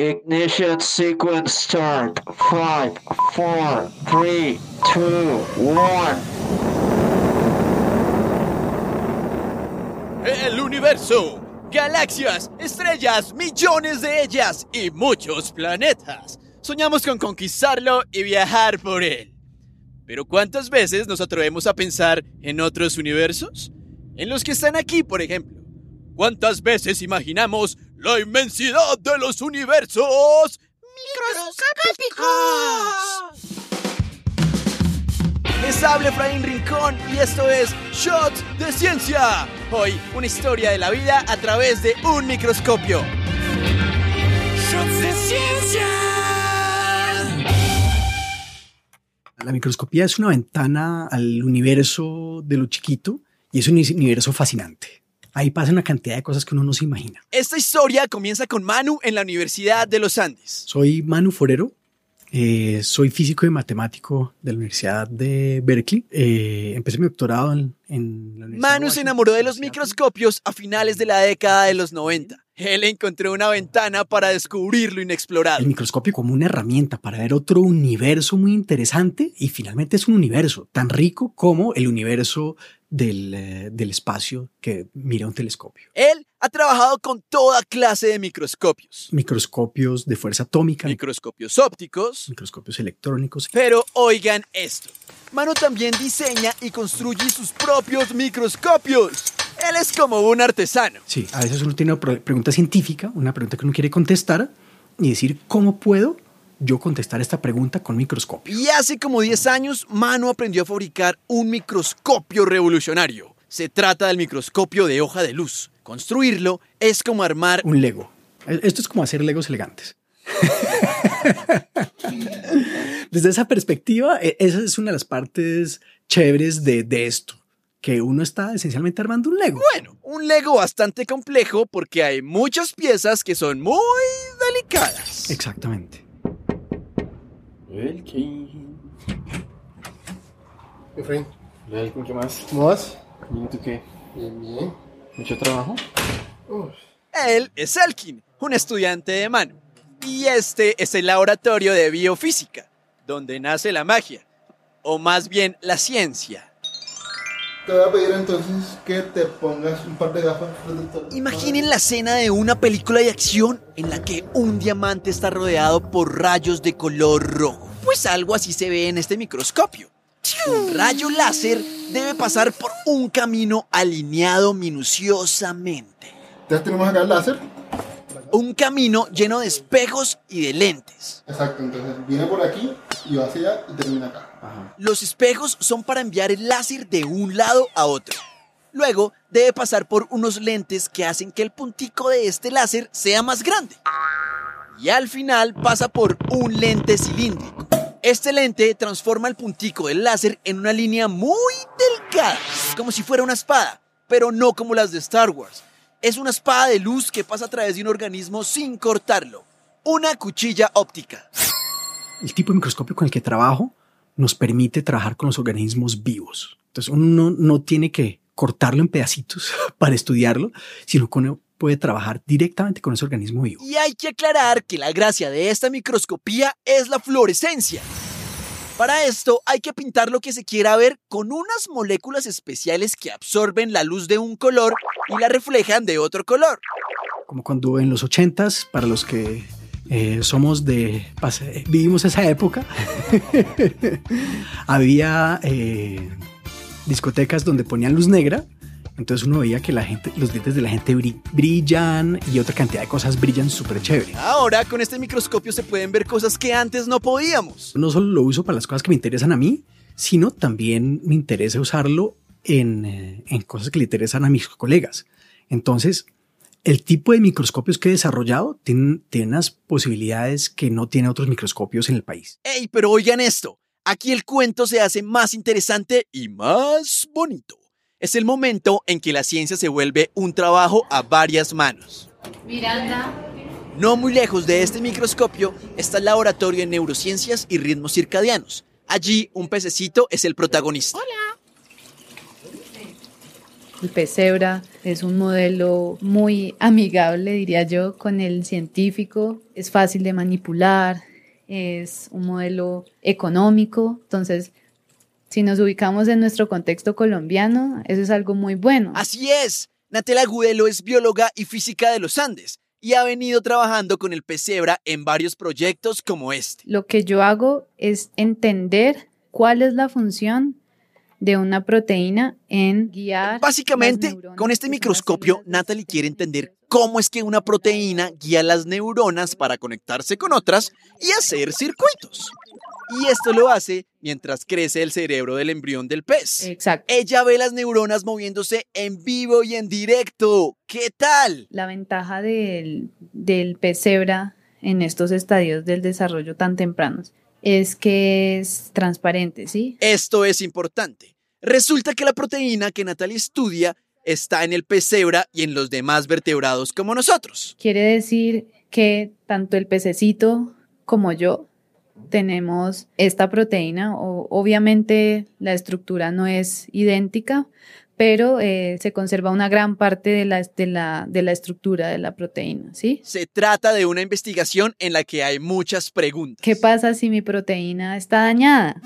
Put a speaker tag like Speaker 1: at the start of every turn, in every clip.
Speaker 1: Ignition sequence start. 5, 4, 3, 2, 1.
Speaker 2: El universo. Galaxias, estrellas, millones de ellas y muchos planetas. Soñamos con conquistarlo y viajar por él. Pero ¿cuántas veces nos atrevemos a pensar en otros universos? En los que están aquí, por ejemplo. ¿Cuántas veces imaginamos la inmensidad de los universos microscópicos? Les habla Efraín Rincón y esto es Shots de Ciencia. Hoy, una historia de la vida a través de un microscopio. Shots de Ciencia.
Speaker 3: La microscopía es una ventana al universo de lo chiquito y es un universo fascinante. Ahí pasa una cantidad de cosas que uno no se imagina.
Speaker 2: Esta historia comienza con Manu en la Universidad de los Andes.
Speaker 3: Soy Manu Forero, eh, soy físico y matemático de la Universidad de Berkeley. Eh, empecé mi doctorado en, en la Universidad
Speaker 2: Manu
Speaker 3: de
Speaker 2: se enamoró de los microscopios a finales de la década de los 90. Él encontró una ventana para descubrir lo inexplorado.
Speaker 3: El microscopio como una herramienta para ver otro universo muy interesante y finalmente es un universo tan rico como el universo del, eh, del espacio que mira un telescopio.
Speaker 2: Él ha trabajado con toda clase de microscopios.
Speaker 3: Microscopios de fuerza atómica,
Speaker 2: Microscopios ópticos.
Speaker 3: microscopios electrónicos.
Speaker 2: Pero oigan esto. Manu también diseña y construye sus propios microscopios. Él es como un artesano.
Speaker 3: Sí, a veces uno tiene una pre- pregunta científica, una pregunta que uno quiere contestar y decir, ¿cómo puedo yo contestar esta pregunta con microscopio?
Speaker 2: Y hace como 10 años, Manu aprendió a fabricar un microscopio revolucionario. Se trata del microscopio de hoja de luz. Construirlo es como armar
Speaker 3: Un Lego. E- Esto es como hacer Legos elegantes. Desde esa perspectiva, e- esa es una de las partes chéveres de, de esto, que uno está esencialmente armando un Lego.
Speaker 2: Bueno, un Lego bastante complejo porque hay muchas piezas que son muy delicadas.
Speaker 3: Exactamente.
Speaker 4: Elkin.
Speaker 5: Efraín,
Speaker 4: Elkin, ¿qué más?
Speaker 5: ¿cómo vas?
Speaker 4: Bien, ¿tú qué?
Speaker 5: Bien, bien.
Speaker 4: ¿Mucho trabajo?
Speaker 5: Uf,
Speaker 2: Él es Elkin, un estudiante de Manu. Y este es el laboratorio de biofísica, donde nace la magia, o más bien la ciencia.
Speaker 5: Te voy a pedir entonces que te pongas un par de gafas protectoras.
Speaker 2: Imaginen la escena de una película de acción en la que un diamante está rodeado por rayos de color rojo. Pues algo así se ve en este microscopio. Un rayo láser debe pasar por un camino alineado minuciosamente.
Speaker 5: Entonces tenemos acá el láser.
Speaker 2: Un camino lleno de espejos y de lentes.
Speaker 5: Exacto, entonces viene por aquí y va hacia allá y termina acá.
Speaker 4: Ajá.
Speaker 2: Los espejos son para enviar el láser de un lado a otro. Luego debe pasar por unos lentes que hacen que el puntico de este láser sea más grande. Y al final pasa por un lente cilíndrico. Este lente transforma el puntico del láser en una línea muy delgada, como si fuera una espada, pero no como las de Star Wars. Es una espada de luz que pasa a través de un organismo sin cortarlo. Una cuchilla óptica.
Speaker 3: El tipo de microscopio con el que trabajo nos permite trabajar con los organismos vivos. Entonces uno no, tiene que cortarlo en pedacitos para estudiarlo, sino que uno puede trabajar directamente con ese organismo vivo.
Speaker 2: Y hay que aclarar que la gracia de esta microscopía es la fluorescencia. Para esto hay que pintar lo que se quiera ver con unas moléculas especiales que absorben la luz de un color y la reflejan de otro color.
Speaker 3: Como cuando en los ochentas, para los que eh, somos de, vivimos esa época, había eh, discotecas donde ponían luz negra. Entonces uno veía que la gente, los dientes de la gente bri- brillan y otra cantidad de cosas brillan súper chévere.
Speaker 2: Ahora con este microscopio se pueden ver cosas que antes no podíamos.
Speaker 3: No solo lo uso para las cosas que me interesan a mí, sino también me interesa usarlo en, eh, en cosas que le interesan a mis colegas. Entonces, el tipo de microscopios que he desarrollado tiene, tiene unas posibilidades que no tiene otros microscopios en el país.
Speaker 2: ¡Ey, pero oigan esto! Aquí el cuento se hace más interesante y más bonito. Es el momento en que la ciencia se vuelve un trabajo a varias manos.
Speaker 6: Miranda,
Speaker 2: No muy lejos de este microscopio está el laboratorio de neurociencias y ritmos circadianos. Allí un pececito es el protagonista.
Speaker 6: El pez cebra es un modelo muy amigable, diría yo, con el científico. Es fácil de manipular, es un modelo económico. Entonces, si nos ubicamos en nuestro contexto colombiano, eso es algo muy bueno.
Speaker 2: Así es. Natela Gudelo es bióloga y física de los Andes y ha venido trabajando con el pez cebra en varios proyectos como este.
Speaker 6: Lo que yo hago es entender cuál es la función de una proteína en guiar.
Speaker 2: Básicamente, con este microscopio, Natalie quiere entender cómo es que una proteína guía las neuronas para conectarse con otras y hacer circuitos. Y esto lo hace mientras crece el cerebro del embrión del pez.
Speaker 6: Exacto.
Speaker 2: Ella ve las neuronas moviéndose en vivo y en directo. ¿Qué tal?
Speaker 6: La ventaja del, del pez cebra en estos estadios del desarrollo tan tempranos es que es transparente, ¿sí?
Speaker 2: Esto es importante. Resulta que la proteína que Natalie estudia está en el pez cebra y en los demás vertebrados como nosotros.
Speaker 6: Quiere decir que tanto el pececito como yo tenemos esta proteína. O, obviamente la estructura no es idéntica, pero eh, se conserva una gran parte de la, de, la, de la estructura de la proteína, ¿sí?
Speaker 2: Se trata de una investigación en la que hay muchas preguntas.
Speaker 6: ¿Qué pasa si mi proteína está dañada?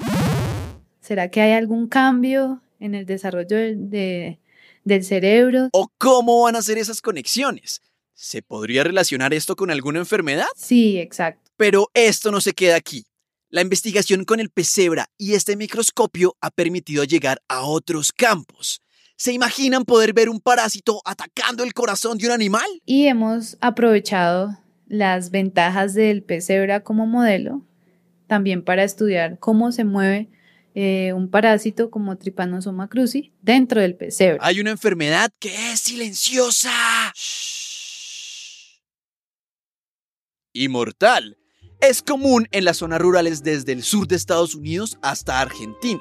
Speaker 6: ¿Será que hay algún cambio en el desarrollo de- del cerebro?
Speaker 2: ¿O cómo van a hacer esas conexiones? ¿Se podría relacionar esto con alguna enfermedad?
Speaker 6: Sí, exacto.
Speaker 2: Pero esto no se queda aquí. La investigación con el pesebra y este microscopio ha permitido llegar a otros campos. ¿Se imaginan poder ver un parásito atacando el corazón de un animal?
Speaker 6: Y hemos aprovechado las ventajas del pez cebra como modelo también para estudiar cómo se mueve eh, un parásito como Trypanosoma cruzi dentro del pez cebra.
Speaker 2: Hay una enfermedad que es silenciosa. Shh. Y mortal. Es común en las zonas rurales desde el sur de Estados Unidos hasta Argentina.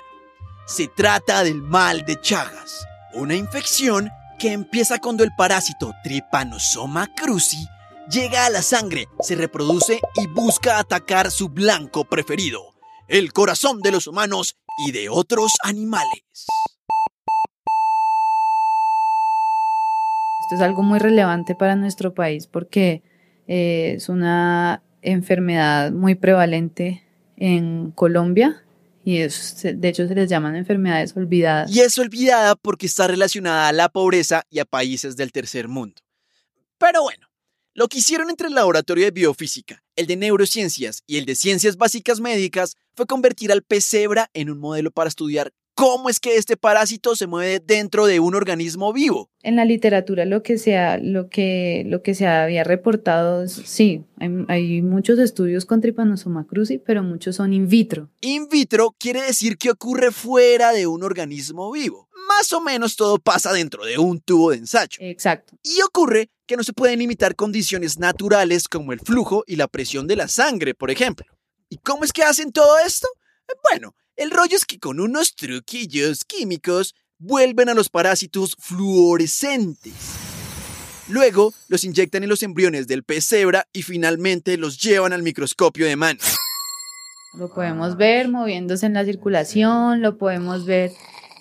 Speaker 2: Se trata del mal de Chagas, una infección que empieza cuando el parásito Trypanosoma cruzi llega a la sangre, se reproduce y busca atacar su blanco preferido, el corazón de los humanos y de otros animales.
Speaker 6: Esto es algo muy relevante para nuestro país porque eh, es una enfermedad muy prevalente en Colombia y es- de hecho se les llaman enfermedades olvidadas.
Speaker 2: Y es olvidada porque está relacionada a la pobreza y a países del tercer mundo. Pero bueno, lo que hicieron entre el laboratorio de biofísica, el de neurociencias y el de ciencias básicas médicas fue convertir al pez cebra en un modelo para estudiar cómo es que este parásito se mueve dentro de un organismo vivo.
Speaker 6: En la literatura lo que se, ha- lo que, lo que se había reportado, es- sí, hay, hay muchos estudios con Trypanosoma cruzi, pero muchos son in vitro.
Speaker 2: In vitro quiere decir que ocurre fuera de un organismo vivo. Más o menos todo pasa dentro de un tubo de ensayo.
Speaker 6: Exacto.
Speaker 2: Y ocurre que no se pueden imitar condiciones naturales como el flujo y la presión de la sangre, por ejemplo. ¿Y cómo es que hacen todo esto? Bueno, el rollo es que con unos truquillos químicos vuelven a los parásitos fluorescentes. Luego los inyectan en los embriones del pez cebra y finalmente los llevan al microscopio de mano.
Speaker 6: Lo podemos ver moviéndose en la circulación, lo podemos ver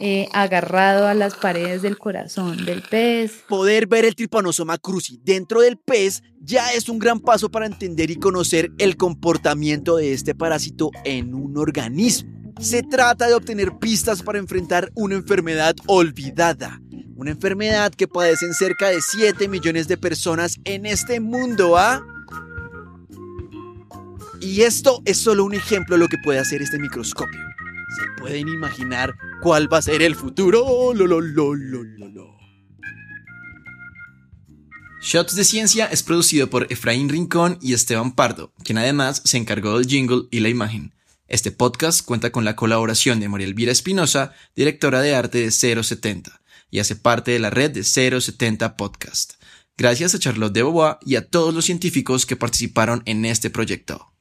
Speaker 6: eh, agarrado a las paredes del corazón del pez.
Speaker 2: Poder ver el Trypanosoma cruzi dentro del pez ya es un gran paso para entender y conocer el comportamiento de este parásito en un organismo. Se trata de obtener pistas para enfrentar una enfermedad olvidada. Una enfermedad que padecen cerca de 7 millones de personas en este mundo, ¿ah? Y esto es solo un ejemplo de lo que puede hacer este microscopio. ¿Se pueden imaginar cuál va a ser el futuro? Lo.
Speaker 7: Shots de Ciencia es producido por Efraín Rincón y Esteban Pardo, quien además se encargó del jingle y la imagen. Este podcast cuenta con la colaboración de María Elvira Espinosa, directora de arte de 070, y hace parte de la red de 070 Podcast. Gracias a Charlotte de Bobois y a todos los científicos que participaron en este proyecto.